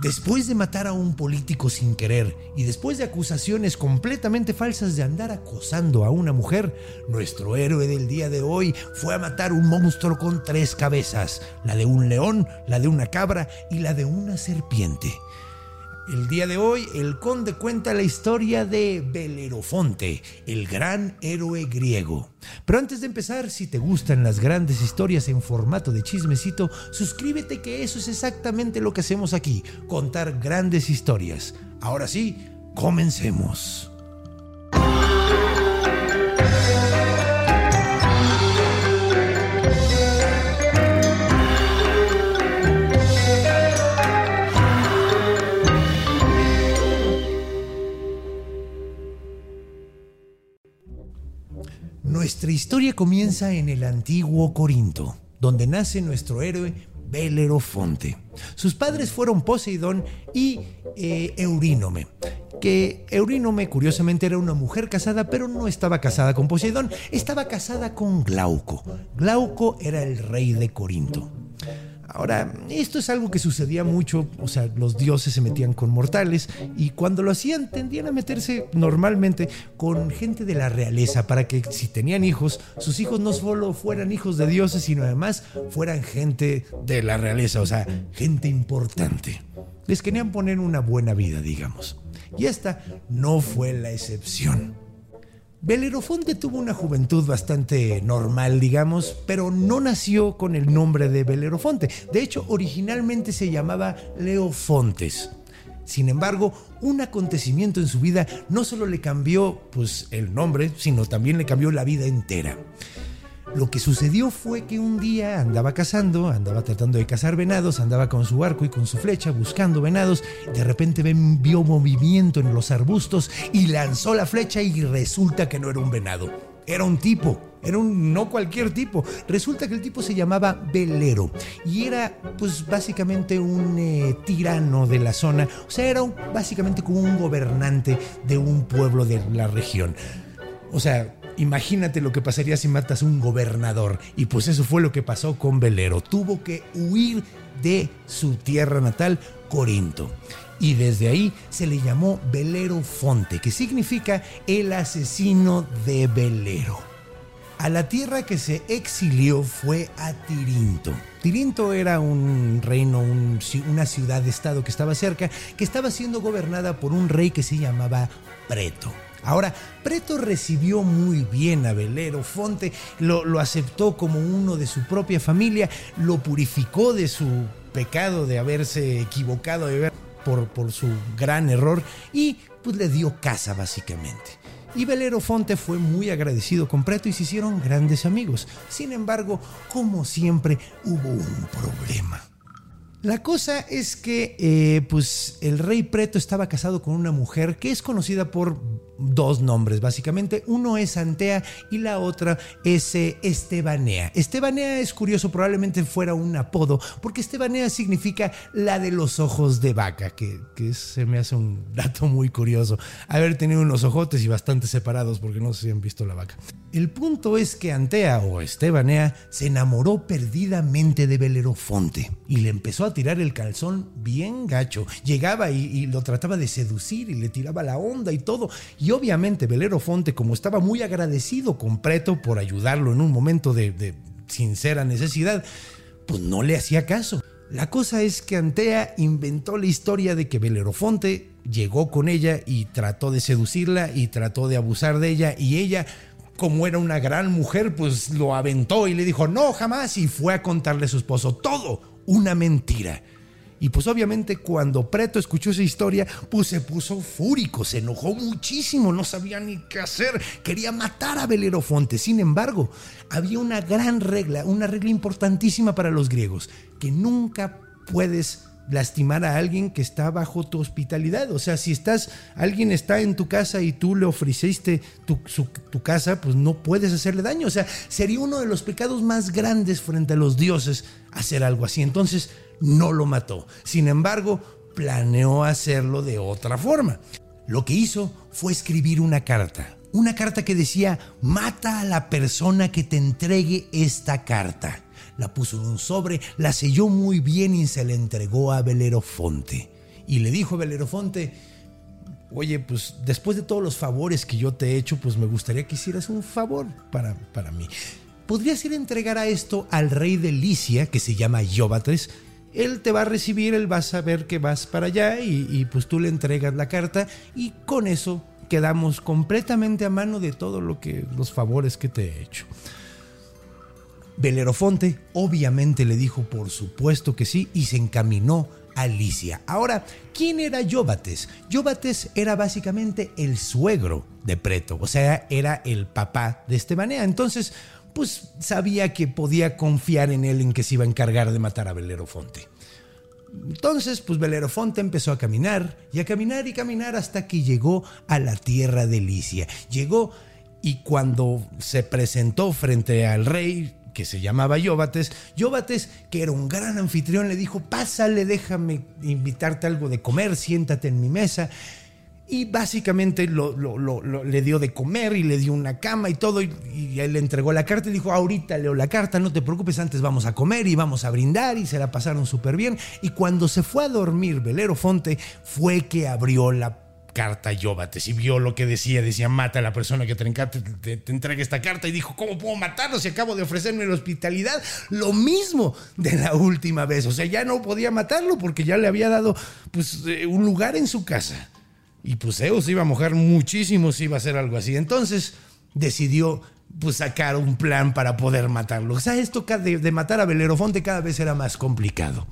Después de matar a un político sin querer y después de acusaciones completamente falsas de andar acosando a una mujer, nuestro héroe del día de hoy fue a matar un monstruo con tres cabezas, la de un león, la de una cabra y la de una serpiente. El día de hoy, el conde cuenta la historia de Belerofonte, el gran héroe griego. Pero antes de empezar, si te gustan las grandes historias en formato de chismecito, suscríbete que eso es exactamente lo que hacemos aquí, contar grandes historias. Ahora sí, comencemos. Nuestra historia comienza en el antiguo Corinto, donde nace nuestro héroe Belerofonte. Sus padres fueron Poseidón y eh, Eurínome. Que Eurínome, curiosamente, era una mujer casada, pero no estaba casada con Poseidón, estaba casada con Glauco. Glauco era el rey de Corinto. Ahora, esto es algo que sucedía mucho, o sea, los dioses se metían con mortales y cuando lo hacían tendían a meterse normalmente con gente de la realeza para que si tenían hijos, sus hijos no solo fueran hijos de dioses, sino además fueran gente de la realeza, o sea, gente importante. Les querían poner una buena vida, digamos. Y esta no fue la excepción. Belerofonte tuvo una juventud bastante normal, digamos, pero no nació con el nombre de Belerofonte. De hecho, originalmente se llamaba Leofontes. Sin embargo, un acontecimiento en su vida no solo le cambió pues, el nombre, sino también le cambió la vida entera. Lo que sucedió fue que un día andaba cazando, andaba tratando de cazar venados, andaba con su arco y con su flecha buscando venados, de repente vio movimiento en los arbustos y lanzó la flecha y resulta que no era un venado, era un tipo, era un no cualquier tipo. Resulta que el tipo se llamaba Velero y era pues básicamente un eh, tirano de la zona, o sea, era básicamente como un gobernante de un pueblo de la región. O sea, Imagínate lo que pasaría si matas a un gobernador. Y pues eso fue lo que pasó con Velero. Tuvo que huir de su tierra natal, Corinto. Y desde ahí se le llamó Velero Fonte, que significa el asesino de Velero. A la tierra que se exilió fue a Tirinto. Tirinto era un reino, una ciudad-estado que estaba cerca, que estaba siendo gobernada por un rey que se llamaba Preto. Ahora, Preto recibió muy bien a Velero Fonte, lo, aceptó como uno de su propia familia, lo purificó de su pecado de haberse equivocado por, por su gran error y pues le dio casa básicamente. Y Velero Fonte fue muy agradecido con Preto y se hicieron grandes amigos. Sin embargo, como siempre, hubo un problema. La cosa es que eh, pues el rey Preto estaba casado con una mujer que es conocida por dos nombres, básicamente. Uno es Antea y la otra es eh, Estebanea. Estebanea es curioso, probablemente fuera un apodo, porque Estebanea significa la de los ojos de vaca, que, se me hace un dato muy curioso. Haber tenido unos ojotes y bastante separados, porque no si han visto la vaca. El punto es que Antea o Estebanea se enamoró perdidamente de Belerofonte y le empezó a a tirar el calzón bien gacho. Llegaba y, lo trataba de seducir y le tiraba la onda y todo. Y obviamente Belerofonte, como estaba muy agradecido con Preto por ayudarlo en un momento de, de sincera necesidad, pues no le hacía caso. La cosa es que Antea inventó la historia de que Belerofonte llegó con ella y trató de seducirla y trató de abusar de ella y ella como era una gran mujer, pues lo aventó y le dijo, no, jamás, y fue a contarle a su esposo todo, una mentira. Y pues obviamente cuando Preto escuchó esa historia, pues se puso fúrico, se enojó muchísimo, no sabía ni qué hacer, quería matar a Belerofonte. Sin embargo, había una gran regla, una regla importantísima para los griegos, que nunca puedes lastimar a alguien que está bajo tu hospitalidad. O sea, si estás, alguien está en tu casa y tú le ofreciste tu, tu, casa, pues no puedes hacerle daño. O sea, sería uno de los pecados más grandes frente a los dioses hacer algo así. Entonces, no lo mató. Sin embargo, planeó hacerlo de otra forma. Lo que hizo fue escribir una carta. Una carta que decía, mata a la persona que te entregue esta carta la puso en un sobre, la selló muy bien y se la entregó a Belerofonte. Y le dijo a Belerofonte, oye, pues después de todos los favores que yo te he hecho, pues me gustaría que hicieras un favor para, para mí. ¿Podrías ir a entregar a esto al rey de Licia, que se llama Ióbatres? Él te va a recibir, él va a saber que vas para allá y, y pues tú le entregas la carta y con eso quedamos completamente a mano de todo lo que los favores que te he hecho. Belerofonte obviamente le dijo por supuesto que sí y se encaminó a Licia. Ahora, ¿quién era Yóbates? Yóbates era básicamente el suegro de Preto, o sea, era el papá de Estebanea. Entonces, pues sabía que podía confiar en él en que se iba a encargar de matar a Belerofonte. Entonces, pues Belerofonte empezó a caminar y a caminar y caminar hasta que llegó a la tierra de Licia. Llegó y cuando se presentó frente al rey, que se llamaba Yóbates. Yóbates, que era un gran anfitrión, le dijo, pásale, déjame invitarte algo de comer, siéntate en mi mesa. Y básicamente le dio de comer y le dio una cama y todo. Y, y, él le entregó la carta y dijo: Ahorita leo la carta, no te preocupes, antes vamos a comer y vamos a brindar. Y se la pasaron súper bien. Y cuando se fue a dormir Velero Fonte, fue que abrió la carta Yóbates y vio lo que decía, decía mata a la persona que te, te, esta carta y dijo, ¿cómo puedo matarlo si acabo de ofrecerme la hospitalidad? Lo mismo de la última vez, o sea, ya no podía matarlo porque ya le había dado pues eh, un lugar en su casa. Y pues Zeus iba a mojar muchísimo si iba a hacer algo así. Entonces decidió pues sacar un plan para poder matarlo. O sea, esto de, de matar a Belerofonte cada vez era más complicado.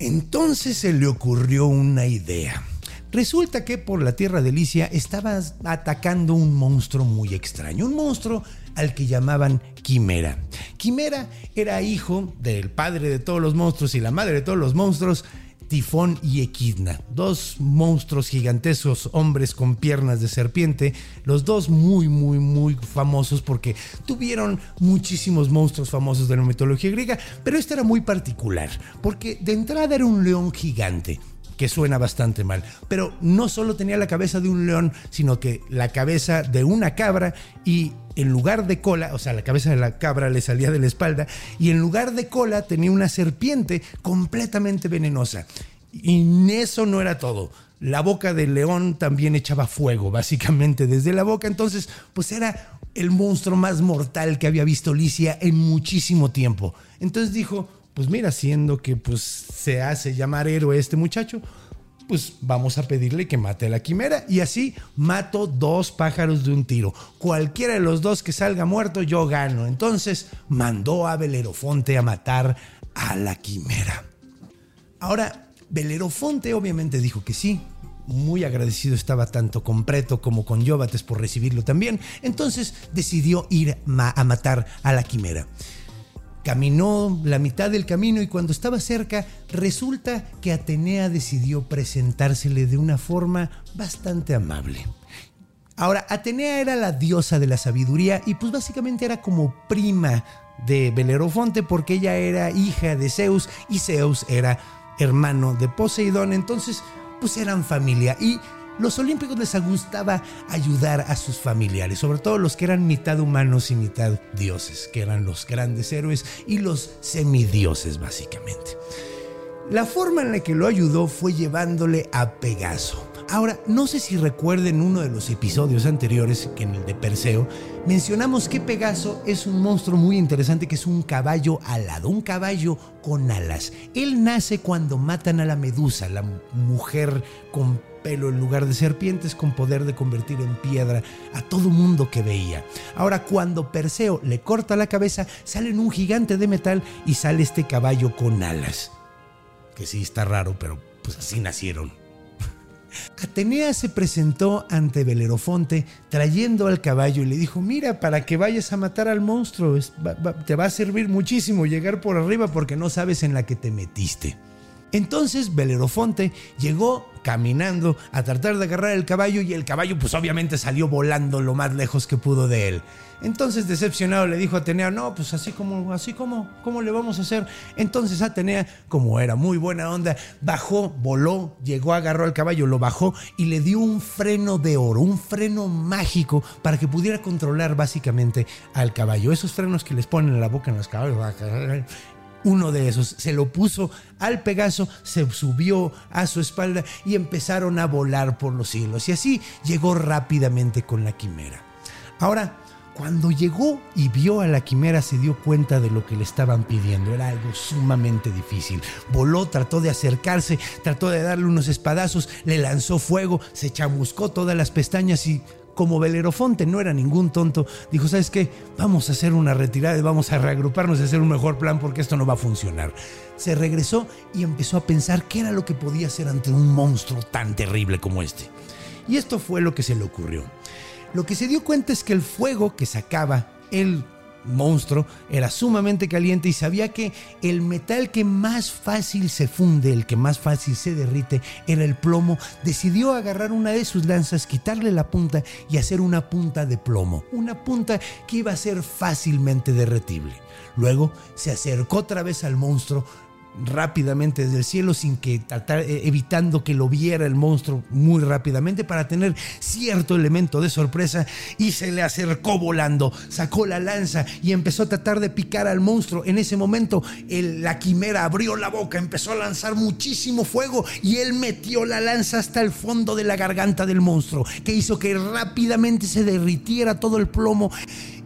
Entonces se le ocurrió una idea. Resulta que por la tierra de Licia estaba atacando un monstruo muy extraño, un monstruo al que llamaban Quimera. Quimera era hijo del padre de todos los monstruos y la madre de todos los monstruos, Tifón y Equidna, dos monstruos gigantescos, hombres con piernas de serpiente, los dos muy, muy, muy famosos porque tuvieron muchísimos monstruos famosos de la mitología griega, pero este era muy particular, porque de entrada era un león gigante, que suena bastante mal. Pero no solo tenía la cabeza de un león, sino que la cabeza de una cabra y en lugar de cola, o sea, la cabeza de la cabra le salía de la espalda y en lugar de cola tenía una serpiente completamente venenosa. Y eso no era todo. La boca del león también echaba fuego, básicamente desde la boca. Entonces, pues era el monstruo más mortal que había visto Licia en muchísimo tiempo. Entonces dijo, pues mira, siendo que pues se hace llamar héroe este muchacho, pues vamos a pedirle que mate a la quimera. Y así mato dos pájaros de un tiro. Cualquiera de los dos que salga muerto, yo gano. Entonces mandó a Belerofonte a matar a la quimera. Ahora, Belerofonte obviamente dijo que sí. Muy agradecido estaba tanto con Preto como con Yóbates por recibirlo también. Entonces decidió ir a matar a la quimera. Caminó la mitad del camino y cuando estaba cerca resulta que Atenea decidió presentársele de una forma bastante amable. Ahora, Atenea era la diosa de la sabiduría y pues básicamente era como prima de Belerofonte porque ella era hija de Zeus y Zeus era hermano de Poseidón, entonces pues eran familia y los olímpicos les gustaba ayudar a sus familiares, sobre todo los que eran mitad humanos y mitad dioses, que eran los grandes héroes y los semidioses básicamente. La forma en la que lo ayudó fue llevándole a Pegaso. Ahora, no sé si recuerden uno de los episodios anteriores, que en el de Perseo, mencionamos que Pegaso es un monstruo muy interesante que es un caballo alado, un caballo con alas. Él nace cuando matan a la medusa, la mujer con pelo en lugar de serpientes con poder de convertir en piedra a todo mundo que veía. Ahora cuando Perseo le corta la cabeza, sale un gigante de metal y sale este caballo con alas. Que sí está raro, pero pues así nacieron. Atenea se presentó ante Belerofonte trayendo al caballo y le dijo, mira, para que vayas a matar al monstruo, te va a servir muchísimo llegar por arriba porque no sabes en la que te metiste. Entonces Belerofonte llegó caminando a tratar de agarrar el caballo y el caballo pues obviamente salió volando lo más lejos que pudo de él. Entonces decepcionado le dijo a Atenea, no, pues así como, así como, ¿cómo le vamos a hacer? Entonces Atenea, como era muy buena onda, bajó, voló, llegó, agarró al caballo, lo bajó y le dio un freno de oro, un freno mágico para que pudiera controlar básicamente al caballo. Esos frenos que les ponen en la boca en los caballos uno de esos. Se lo puso al Pegaso, se subió a su espalda y empezaron a volar por los cielos. Y así llegó rápidamente con la quimera. Ahora, cuando llegó y vio a la quimera se dio cuenta de lo que le estaban pidiendo. Era algo sumamente difícil. Voló, trató de acercarse, trató de darle unos espadazos, le lanzó fuego, se chamuscó todas las pestañas y como Belerofonte no era ningún tonto, dijo, ¿sabes qué? Vamos a hacer una retirada y vamos a reagruparnos y hacer un mejor plan porque esto no va a funcionar. Se regresó y empezó a pensar qué era lo que podía hacer ante un monstruo tan terrible como este. Y esto fue lo que se le ocurrió. Lo que se dio cuenta es que el fuego que sacaba el monstruo era sumamente caliente y sabía que el metal que más fácil se funde, el que más fácil se derrite, era el plomo. Decidió agarrar una de sus lanzas, quitarle la punta y hacer una punta de plomo, una punta que iba a ser fácilmente derretible. Luego se acercó otra vez al monstruo, rápidamente desde el cielo sin que eh, evitando que lo viera el monstruo muy rápidamente para tener cierto elemento de sorpresa y se le acercó volando, sacó la lanza y empezó a tratar de picar al monstruo. En ese momento la quimera abrió la boca, empezó a lanzar muchísimo fuego y él metió la lanza hasta el fondo de la garganta del monstruo, que hizo que rápidamente se derritiera todo el plomo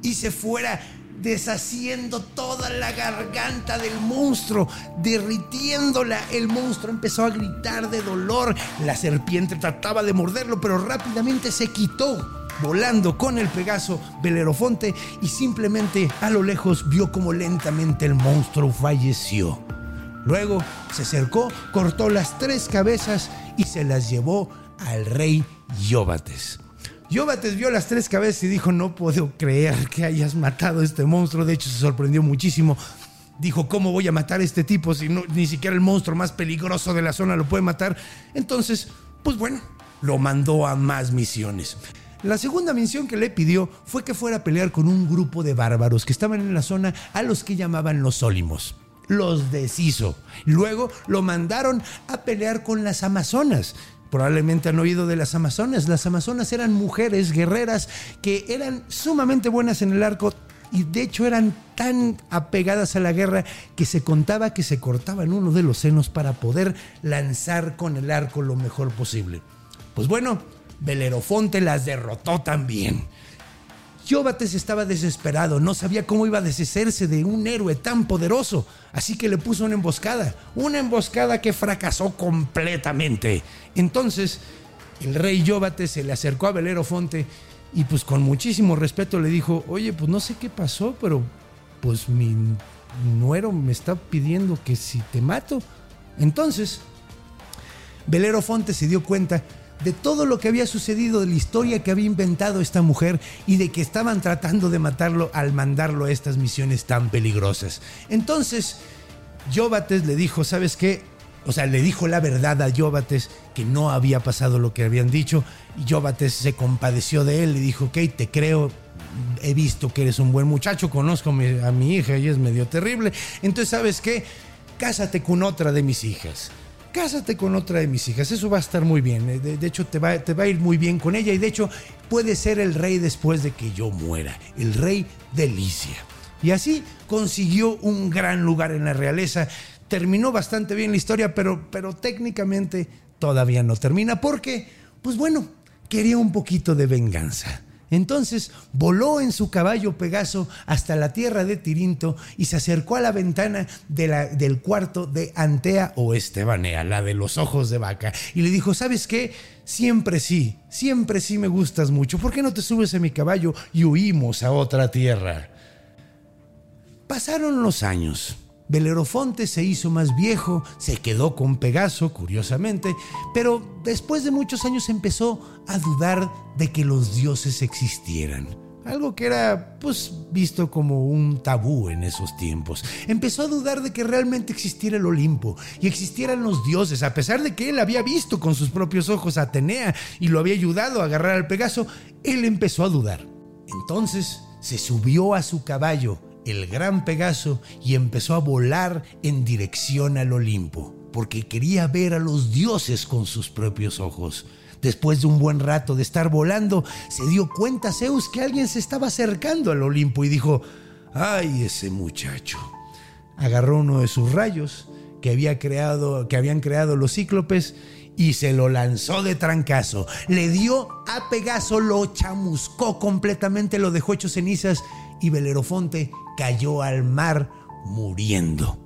y se fuera deshaciendo toda la garganta del monstruo, derritiéndola. El monstruo empezó a gritar de dolor. La serpiente trataba de morderlo, pero rápidamente se quitó volando con el Pegaso Belerofonte y simplemente a lo lejos vio como lentamente el monstruo falleció. Luego se acercó, cortó las tres cabezas y se las llevó al rey Yóbates. Yóbates vio las tres cabezas y dijo, no puedo creer que hayas matado a este monstruo. De hecho, se sorprendió muchísimo. Dijo, ¿cómo voy a matar a este tipo si no, ni siquiera el monstruo más peligroso de la zona lo puede matar? Entonces, pues bueno, lo mandó a más misiones. La segunda misión que le pidió fue que fuera a pelear con un grupo de bárbaros que estaban en la zona a los que llamaban los Ólimos. Los deshizo. Luego lo mandaron a pelear con las Amazonas, Probablemente han oído de las Amazonas. Las Amazonas eran mujeres guerreras que eran sumamente buenas en el arco y de hecho eran tan apegadas a la guerra que se contaba que se cortaban uno de los senos para poder lanzar con el arco lo mejor posible. Pues bueno, Belerofonte las derrotó también. Yóbates estaba desesperado, no sabía cómo iba a deshacerse de un héroe tan poderoso, así que le puso una emboscada, una emboscada que fracasó completamente. Entonces, el rey Yóbates se le acercó a Belerofonte y pues con muchísimo respeto le dijo, oye, pues no sé qué pasó, pero pues mi nuero me está pidiendo que si te mato. Entonces, Belerofonte se dio cuenta de todo lo que había sucedido, de la historia que había inventado esta mujer y de que estaban tratando de matarlo al mandarlo a estas misiones tan peligrosas. Entonces, Jóbates le dijo, ¿sabes qué? O sea, le dijo la verdad a Jóbates que no había pasado lo que habían dicho y se compadeció de él y dijo, ok, te creo, he visto que eres un buen muchacho, conozco a mi hija y es medio terrible, entonces sabes qué, cásate con otra de mis hijas cásate con otra de mis hijas, eso va a estar muy bien, eh, de, hecho te va, te va, a ir muy bien con ella y de hecho puede ser el rey después de que yo muera, el rey de Licia. Y así consiguió un gran lugar en la realeza, terminó bastante bien la historia, pero, pero técnicamente todavía no termina porque, pues bueno, quería un poquito de venganza. Entonces voló en su caballo Pegaso hasta la tierra de Tirinto y se acercó a la ventana del cuarto de Antea o Estebanea, la de los ojos de vaca, y le dijo, ¿sabes qué? Siempre sí, siempre sí me gustas mucho. ¿Por qué no te subes a mi caballo y huimos a otra tierra? Pasaron los años. Belerofonte se hizo más viejo, se quedó con Pegaso, curiosamente, pero después de muchos años empezó a dudar de que los dioses existieran. Algo que era, pues, visto como un tabú en esos tiempos. Empezó a dudar de que realmente existiera el Olimpo y existieran los dioses, a pesar de que él había visto con sus propios ojos a Atenea y lo había ayudado a agarrar al Pegaso, él empezó a dudar. Entonces se subió a su caballo el gran Pegaso y empezó a volar en dirección al Olimpo, porque quería ver a los dioses con sus propios ojos. Después de un buen rato de estar volando, se dio cuenta Zeus que alguien se estaba acercando al Olimpo y dijo, ¡ay ese muchacho! Agarró uno de sus rayos que, había creado, que habían creado los cíclopes y se lo lanzó de trancazo. Le dio a Pegaso, lo chamuscó completamente, lo dejó hecho cenizas y Belerofonte cayó al mar muriendo.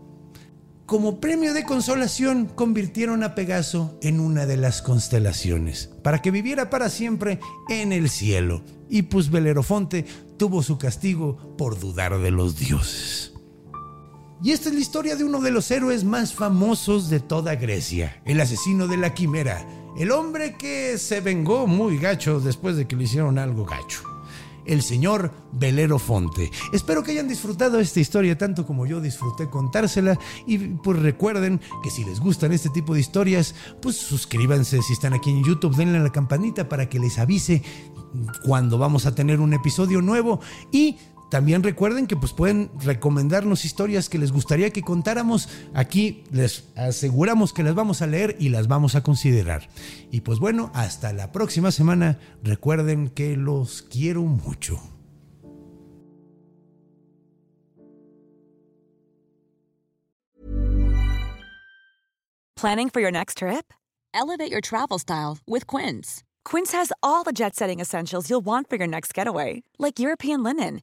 Como premio de consolación convirtieron a Pegaso en una de las constelaciones, para que viviera para siempre en el cielo. Y pues Belerofonte tuvo su castigo por dudar de los dioses. Y esta es la historia de uno de los héroes más famosos de toda Grecia, el asesino de la quimera, el hombre que se vengó muy gacho después de que le hicieron algo gacho el señor Velero Fonte. Espero que hayan disfrutado esta historia tanto como yo disfruté contársela. Y pues recuerden que si les gustan este tipo de historias, pues suscríbanse. Si están aquí en YouTube, denle a la campanita para que les avise cuando vamos a tener un episodio nuevo. Y también recuerden que pues pueden recomendarnos historias que les gustaría que contáramos. Aquí les aseguramos que las vamos a leer y las vamos a considerar. Y pues bueno, hasta la próxima semana. Recuerden que los quiero mucho. Planning for your next trip? Elevate your travel style with Quince. Quince has all the jet-setting essentials you'll want for your next getaway, like European linen